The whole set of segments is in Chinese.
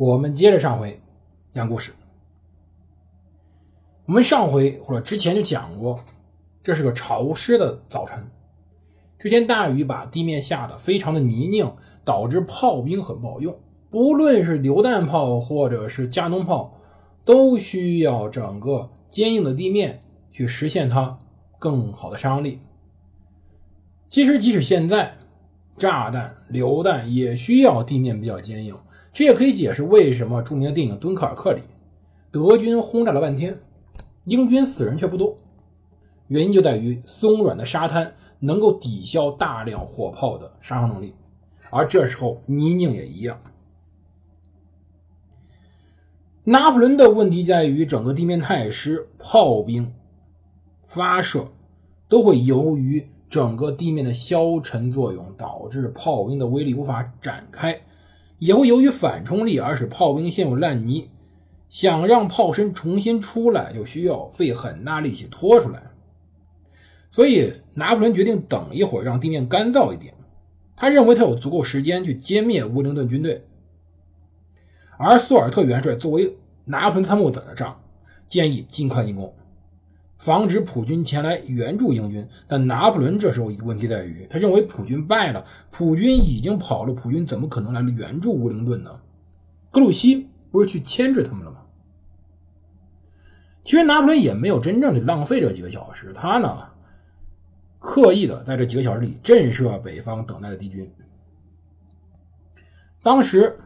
我们接着上回讲故事。我们上回或者之前就讲过，这是个潮湿的早晨。之前大雨把地面下的非常的泥泞，导致炮兵很不好用。不论是榴弹炮或者是加农炮，都需要整个坚硬的地面去实现它更好的杀伤力。其实即使现在，炸弹、榴弹也需要地面比较坚硬。这也可以解释为什么著名的电影《敦刻尔克》里，德军轰炸了半天，英军死人却不多。原因就在于松软的沙滩能够抵消大量火炮的杀伤能力，而这时候泥泞也一样。拿破仑的问题在于整个地面太湿，炮兵发射都会由于整个地面的消沉作用，导致炮兵的威力无法展开。也会由于反冲力而使炮兵陷入烂泥，想让炮身重新出来，就需要费很大力气拖出来。所以拿破仑决定等一会儿，让地面干燥一点。他认为他有足够时间去歼灭威灵顿军队。而苏尔特元帅作为拿破仑参谋长的仗，建议尽快进攻。防止普军前来援助英军，但拿破仑这时候一个问题在于，他认为普军败了，普军已经跑了，普军怎么可能来援助乌灵顿呢？格鲁希不是去牵制他们了吗？其实拿破仑也没有真正的浪费这几个小时，他呢刻意的在这几个小时里震慑北方等待的敌军。当时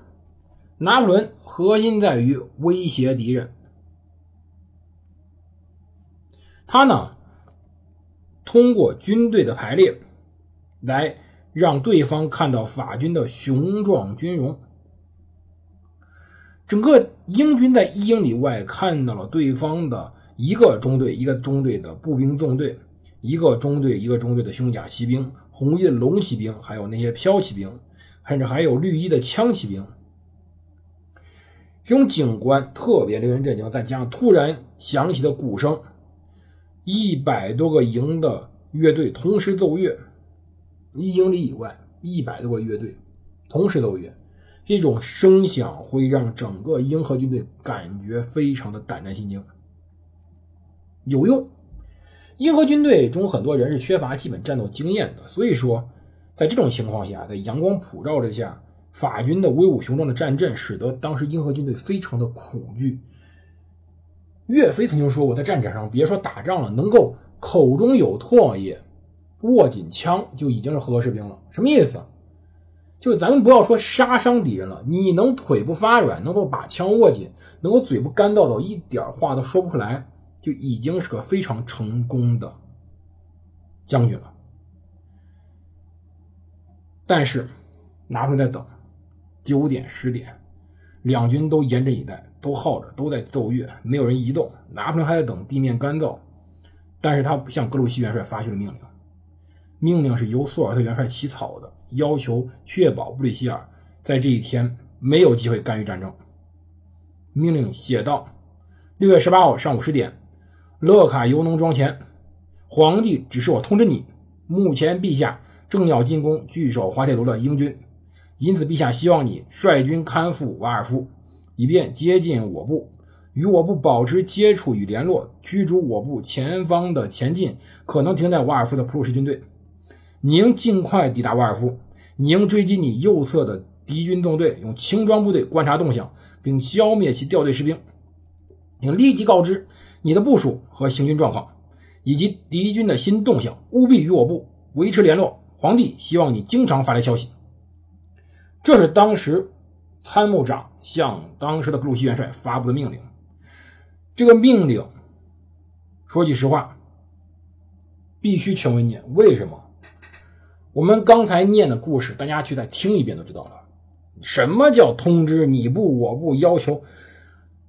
拿破仑核心在于威胁敌人。他呢，通过军队的排列，来让对方看到法军的雄壮军容。整个英军在一英里外看到了对方的一个中队一个中队的步兵纵队，一个中队一个中队的胸甲骑兵、红衣的龙骑兵，还有那些骠骑兵，甚至还有绿衣的枪骑兵。这种景观特别令人震惊，再加上突然响起的鼓声。一百多个营的乐队同时奏乐，一英里以外，一百多个乐队同时奏乐，这种声响会让整个英荷军队感觉非常的胆战心惊。有用，英荷军队中很多人是缺乏基本战斗经验的，所以说，在这种情况下，在阳光普照之下，法军的威武雄壮的战阵，使得当时英荷军队非常的恐惧。岳飞曾经说过，在战场上，别说打仗了，能够口中有唾液，握紧枪就已经是合格士兵了。什么意思？就是咱们不要说杀伤敌人了，你能腿不发软，能够把枪握紧，能够嘴不干燥到一点话都说不出来，就已经是个非常成功的将军了。但是拿出来再等，九点十点，两军都严阵以待。都耗着，都在奏乐，没有人移动。拿破仑还在等地面干燥，但是他向格鲁希元帅发去了命令，命令是由苏尔特元帅起草的，要求确保布里希尔在这一天没有机会干预战争。命令写道：六月十八号上午十点，勒卡尤农庄前，皇帝指示我通知你，目前陛下正要进攻据守滑铁卢的英军，因此陛下希望你率军看护瓦尔夫。以便接近我部，与我部保持接触与联络，驱逐我部前方的前进可能停在瓦尔夫的普鲁士军队。你应尽快抵达瓦尔夫，你应追击你右侧的敌军纵队，用轻装部队观察动向，并消灭其掉队士兵。应立即告知你的部署和行军状况，以及敌军的新动向，务必与我部维持联络。皇帝希望你经常发来消息。这是当时参谋长。向当时的格鲁希元帅发布了命令，这个命令说句实话，必须全文念。为什么？我们刚才念的故事，大家去再听一遍都知道了。什么叫通知？你不我不要求？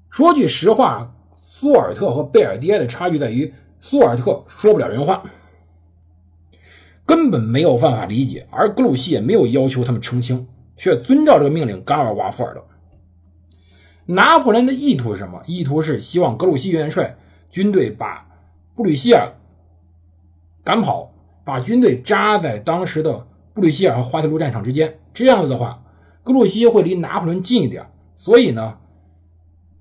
说句实话，苏尔特和贝尔迪埃的差距在于，苏尔特说不了人话，根本没有办法理解，而格鲁希也没有要求他们澄清，却遵照这个命令赶往瓦夫尔德。拿破仑的意图是什么？意图是希望格鲁希元帅军队把布吕希尔赶跑，把军队扎在当时的布吕希尔和滑铁卢战场之间。这样子的话，格鲁希会离拿破仑近一点。所以呢，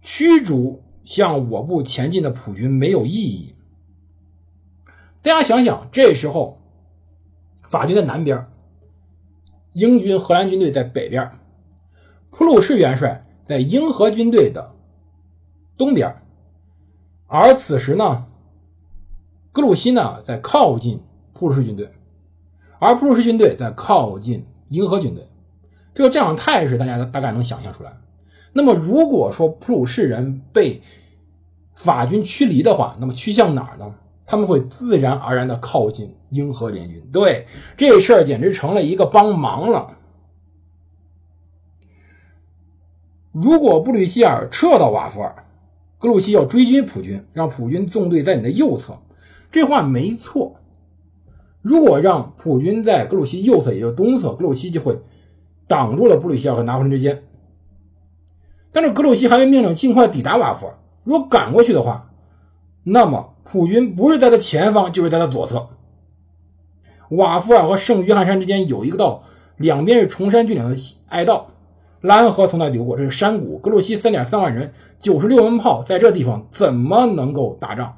驱逐向我部前进的普军没有意义。大家想想，这时候法军在南边，英军、荷兰军队在北边，普鲁士元帅。在英荷军队的东边，而此时呢，格鲁希呢在靠近普鲁士军队，而普鲁士军队在靠近英荷军队，这个战场态势大家大概能想象出来。那么，如果说普鲁士人被法军驱离的话，那么趋向哪儿呢？他们会自然而然的靠近英荷联军。对，这事儿简直成了一个帮忙了。如果布吕希尔撤到瓦夫尔，格鲁希要追击普军，让普军纵队在你的右侧，这话没错。如果让普军在格鲁希右侧，也就东侧，格鲁希就会挡住了布吕希尔和拿破仑之间。但是格鲁希还被命令尽快抵达瓦夫尔。如果赶过去的话，那么普军不是在他前方，就是在他左侧。瓦夫尔和圣约翰山之间有一个道，两边是崇山峻岭的隘道。莱恩河从那流过，这是山谷。格鲁希三点三万人，九十六门炮，在这地方怎么能够打仗？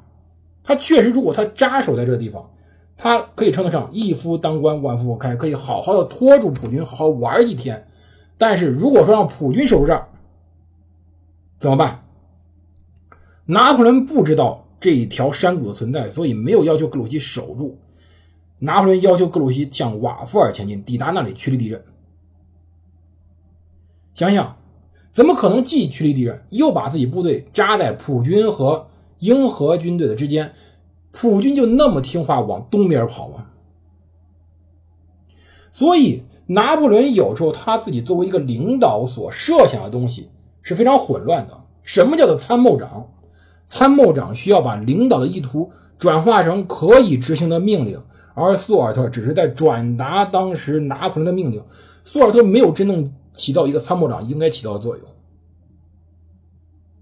他确实，如果他扎守在这个地方，他可以称得上一夫当关，万夫莫开，可以好好的拖住普军，好好玩一天。但是如果说让普军守住这，怎么办？拿破仑不知道这一条山谷的存在，所以没有要求格鲁希守住。拿破仑要求格鲁希向瓦夫尔前进，抵达那里驱离敌人。想想，怎么可能既驱离敌人，又把自己部队扎在普军和英荷军队的之间？普军就那么听话往东边跑吗？所以，拿破仑有时候他自己作为一个领导所设想的东西是非常混乱的。什么叫做参谋长？参谋长需要把领导的意图转化成可以执行的命令，而苏尔特只是在转达当时拿破仑的命令。苏尔特没有真正。起到一个参谋长应该起到的作用，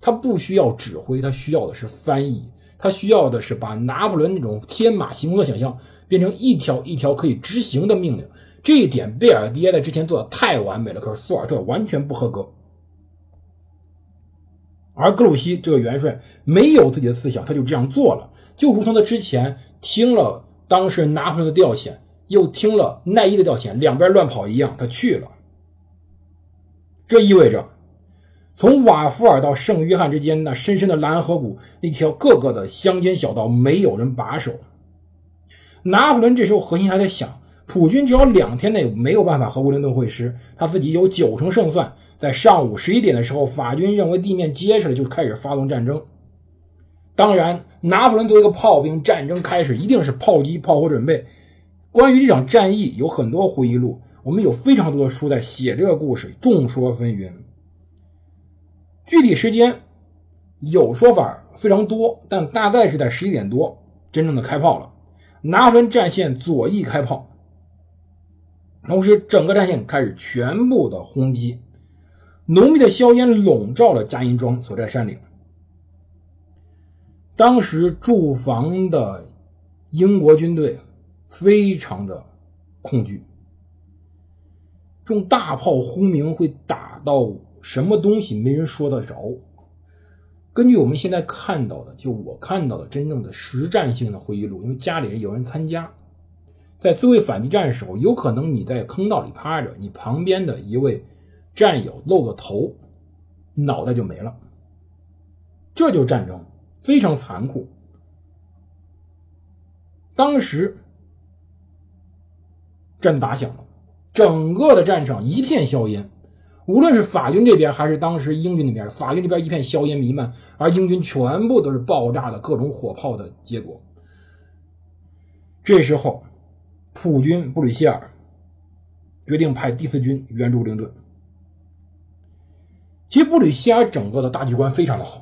他不需要指挥，他需要的是翻译，他需要的是把拿破仑那种天马行空的想象变成一条一条可以执行的命令。这一点贝尔迪埃在之前做的太完美了，可是苏尔特完全不合格。而格鲁希这个元帅没有自己的思想，他就这样做了，就如同他之前听了当时拿破仑的调遣，又听了奈伊的调遣，两边乱跑一样，他去了。这意味着，从瓦夫尔到圣约翰之间那深深的蓝河谷，那条各个的乡间小道，没有人把守。拿破仑这时候核心还在想，普军只要两天内没有办法和威灵顿会师，他自己有九成胜算。在上午十一点的时候，法军认为地面结实了，就开始发动战争。当然，拿破仑作为一个炮兵，战争开始一定是炮击、炮火准备。关于这场战役，有很多回忆录。我们有非常多的书在写这个故事，众说纷纭。具体时间有说法非常多，但大概是在十一点多真正的开炮了。拿破仑战线左翼开炮，同时整个战线开始全部的轰击，浓密的硝烟笼罩了嘉荫庄所在山岭。当时驻防的英国军队非常的恐惧。这种大炮轰鸣会打到什么东西？没人说得着。根据我们现在看到的，就我看到的真正的实战性的回忆录，因为家里人有人参加，在自卫反击战的时候，有可能你在坑道里趴着，你旁边的一位战友露个头，脑袋就没了。这就是战争，非常残酷。当时战打响了。整个的战场一片硝烟，无论是法军这边还是当时英军那边，法军这边一片硝烟弥漫，而英军全部都是爆炸的各种火炮的结果。这时候，普军布吕希尔决定派第四军援助灵顿。其实布吕歇尔整个的大局观非常的好，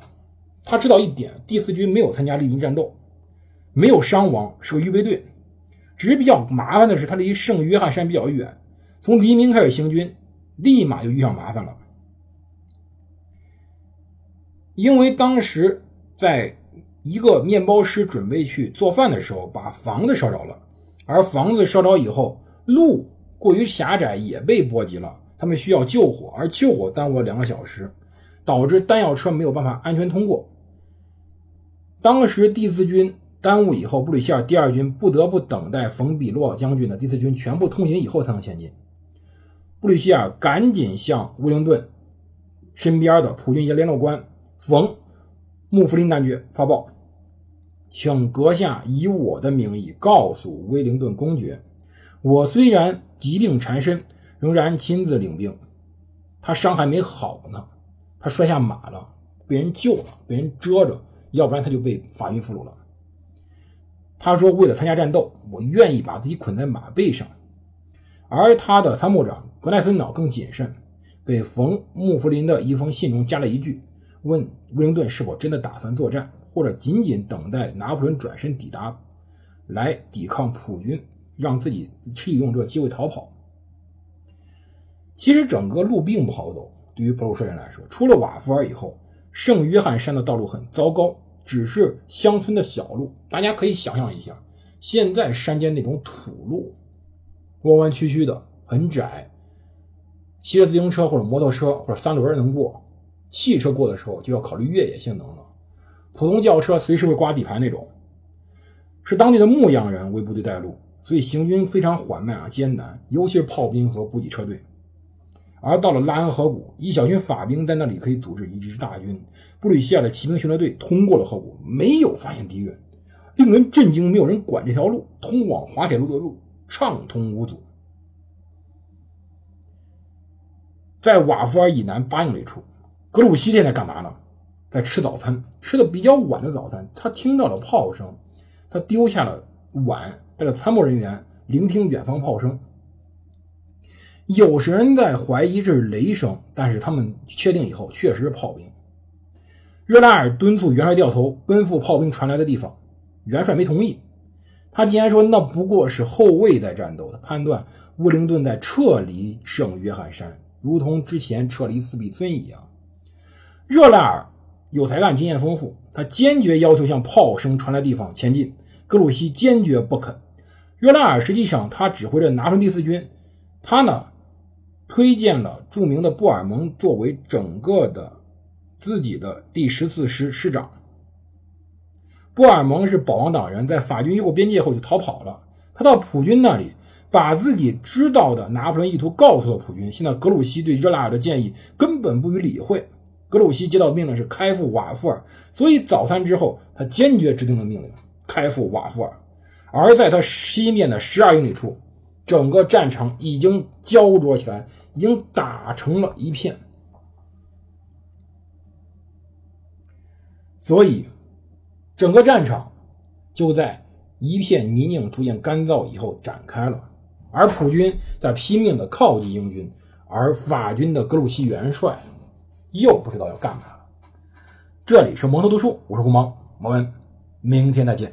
他知道一点，第四军没有参加利益战斗，没有伤亡，是个预备队。只是比较麻烦的是，他离圣约翰山比较远，从黎明开始行军，立马就遇上麻烦了。因为当时在一个面包师准备去做饭的时候，把房子烧着了，而房子烧着以后，路过于狭窄，也被波及了。他们需要救火，而救火耽误了两个小时，导致弹药车没有办法安全通过。当时第四军耽误以后，布吕希尔第二军不得不等待冯比洛将军的第四军全部通行以后才能前进。布吕希尔赶紧向威灵顿身边的普军联络官冯·穆弗林男爵发报，请阁下以我的名义告诉威灵顿公爵，我虽然疾病缠身。仍然亲自领兵，他伤还没好呢，他摔下马了，被人救了，被人遮着，要不然他就被法军俘虏了。他说：“为了参加战斗，我愿意把自己捆在马背上。”而他的参谋长格奈森瑙更谨慎，给冯·穆弗林的一封信中加了一句：“问威灵顿是否真的打算作战，或者仅仅等待拿破仑转身抵达，来抵抗普军，让自己利用这个机会逃跑。”其实整个路并不好走，对于普鲁士人来说，出了瓦夫尔以后，圣约翰山的道路很糟糕，只是乡村的小路。大家可以想象一下，现在山间那种土路，弯弯曲曲的，很窄，骑着自行车或者摩托车或者三轮能过，汽车过的时候就要考虑越野性能了。普通轿车随时会刮底盘那种。是当地的牧羊人为部队带路，所以行军非常缓慢啊，艰难，尤其是炮兵和补给车队。而到了拉恩河谷，一小群法兵在那里可以组织一支大军。布吕西亚的骑兵巡逻队通过了河谷，没有发现敌人，令人震惊。没有人管这条路，通往滑铁卢的路畅通无阻。在瓦夫尔以南八英里处，格鲁希现在干嘛呢？在吃早餐，吃的比较晚的早餐。他听到了炮声，他丢下了碗，带着参谋人员聆听远方炮声。有时人在怀疑这是雷声，但是他们确定以后确实是炮兵。热拉尔敦促元帅掉头奔赴炮兵传来的地方，元帅没同意。他竟然说那不过是后卫在战斗。他判断威灵顿在撤离圣约翰山，如同之前撤离斯比村一样。热拉尔有才干，经验丰富，他坚决要求向炮声传来地方前进。格鲁希坚决不肯。热拉尔实际上他指挥着拿破仑第四军，他呢？推荐了著名的布尔蒙作为整个的自己的第十四师师长。布尔蒙是保王党人，在法军越过边界后就逃跑了。他到普军那里，把自己知道的拿破仑意图告诉了普军。现在格鲁希对热拉尔的建议根本不予理会。格鲁希接到命令是开赴瓦夫尔，所以早餐之后，他坚决制定了命令，开赴瓦夫尔。而在他西面的十二英里处。整个战场已经焦灼起来，已经打成了一片，所以整个战场就在一片泥泞逐渐干燥以后展开了。而普军在拼命的靠近英军，而法军的格鲁希元帅又不知道要干嘛了。这里是蒙头读书，我是胡毛，我们明天再见。